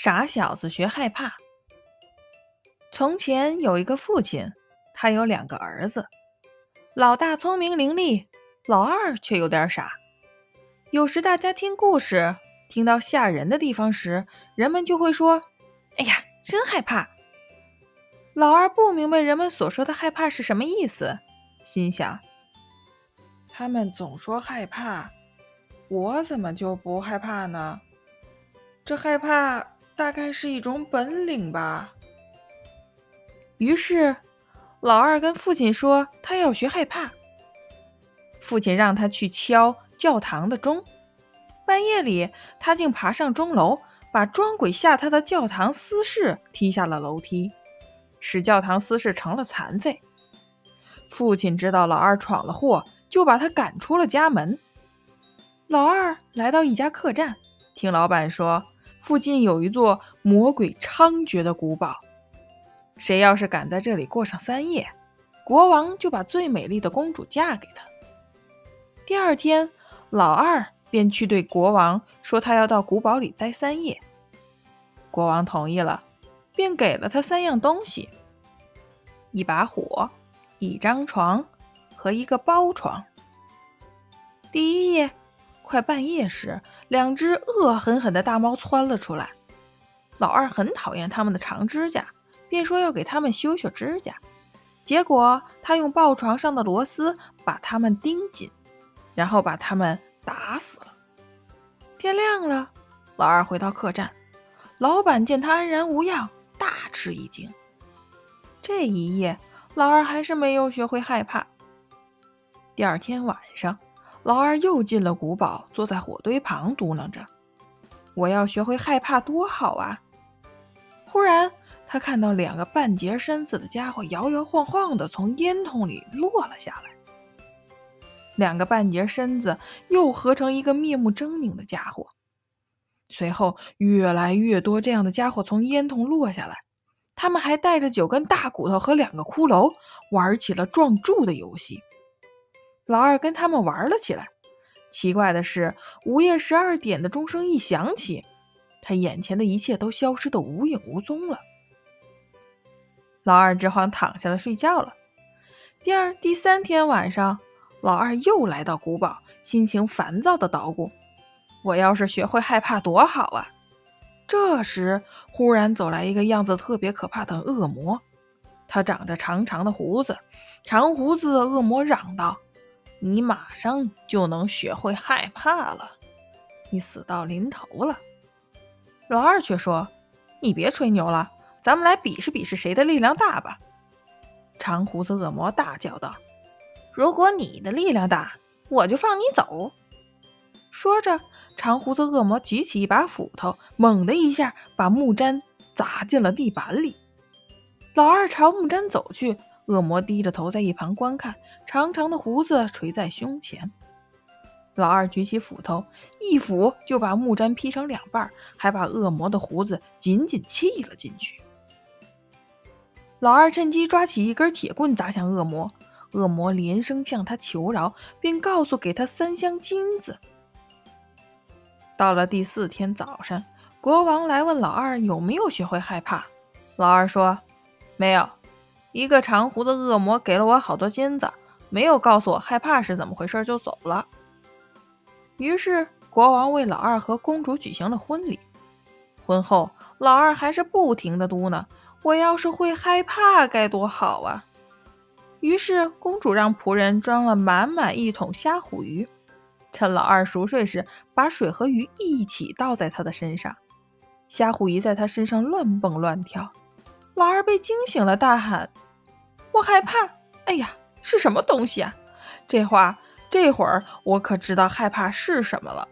傻小子学害怕。从前有一个父亲，他有两个儿子，老大聪明伶俐，老二却有点傻。有时大家听故事，听到吓人的地方时，人们就会说：“哎呀，真害怕。”老二不明白人们所说的害怕是什么意思，心想：“他们总说害怕，我怎么就不害怕呢？这害怕……”大概是一种本领吧。于是，老二跟父亲说他要学害怕。父亲让他去敲教堂的钟。半夜里，他竟爬上钟楼，把装鬼吓他的教堂司事踢下了楼梯，使教堂司事成了残废。父亲知道老二闯了祸，就把他赶出了家门。老二来到一家客栈，听老板说。附近有一座魔鬼猖獗的古堡，谁要是敢在这里过上三夜，国王就把最美丽的公主嫁给他。第二天，老二便去对国王说，他要到古堡里待三夜。国王同意了，便给了他三样东西：一把火、一张床和一个包床。第一夜。快半夜时，两只恶狠狠的大猫窜了出来。老二很讨厌它们的长指甲，便说要给它们修修指甲。结果他用抱床上的螺丝把它们钉紧，然后把它们打死了。天亮了，老二回到客栈，老板见他安然无恙，大吃一惊。这一夜，老二还是没有学会害怕。第二天晚上。老二又进了古堡，坐在火堆旁，嘟囔着：“我要学会害怕，多好啊！”忽然，他看到两个半截身子的家伙摇摇晃晃地从烟囱里落了下来。两个半截身子又合成一个面目狰狞的家伙。随后，越来越多这样的家伙从烟囱落下来，他们还带着九根大骨头和两个骷髅，玩起了撞柱的游戏。老二跟他们玩了起来。奇怪的是，午夜十二点的钟声一响起，他眼前的一切都消失得无影无踪了。老二只好躺下来睡觉了。第二、第三天晚上，老二又来到古堡，心情烦躁地捣鼓：“我要是学会害怕多好啊！”这时，忽然走来一个样子特别可怕的恶魔，他长着长长的胡子。长胡子的恶魔嚷道。你马上就能学会害怕了，你死到临头了。老二却说：“你别吹牛了，咱们来比试比试谁的力量大吧。”长胡子恶魔大叫道：“如果你的力量大，我就放你走。”说着，长胡子恶魔举起一把斧头，猛的一下把木毡砸进了地板里。老二朝木毡走去。恶魔低着头在一旁观看，长长的胡子垂在胸前。老二举起斧头，一斧就把木毡劈成两半，还把恶魔的胡子紧紧砌了进去。老二趁机抓起一根铁棍砸向恶魔，恶魔连声向他求饶，并告诉给他三箱金子。到了第四天早上，国王来问老二有没有学会害怕，老二说：“没有。”一个长胡子恶魔给了我好多金子，没有告诉我害怕是怎么回事，就走了。于是国王为老二和公主举行了婚礼。婚后，老二还是不停的嘟囔：“我要是会害怕该多好啊！”于是公主让仆人装了满满一桶虾虎鱼，趁老二熟睡时，把水和鱼一起倒在他的身上。虾虎鱼在他身上乱蹦乱跳。老二被惊醒了，大喊：“不害怕！哎呀，是什么东西啊？这话这会儿我可知道害怕是什么了。”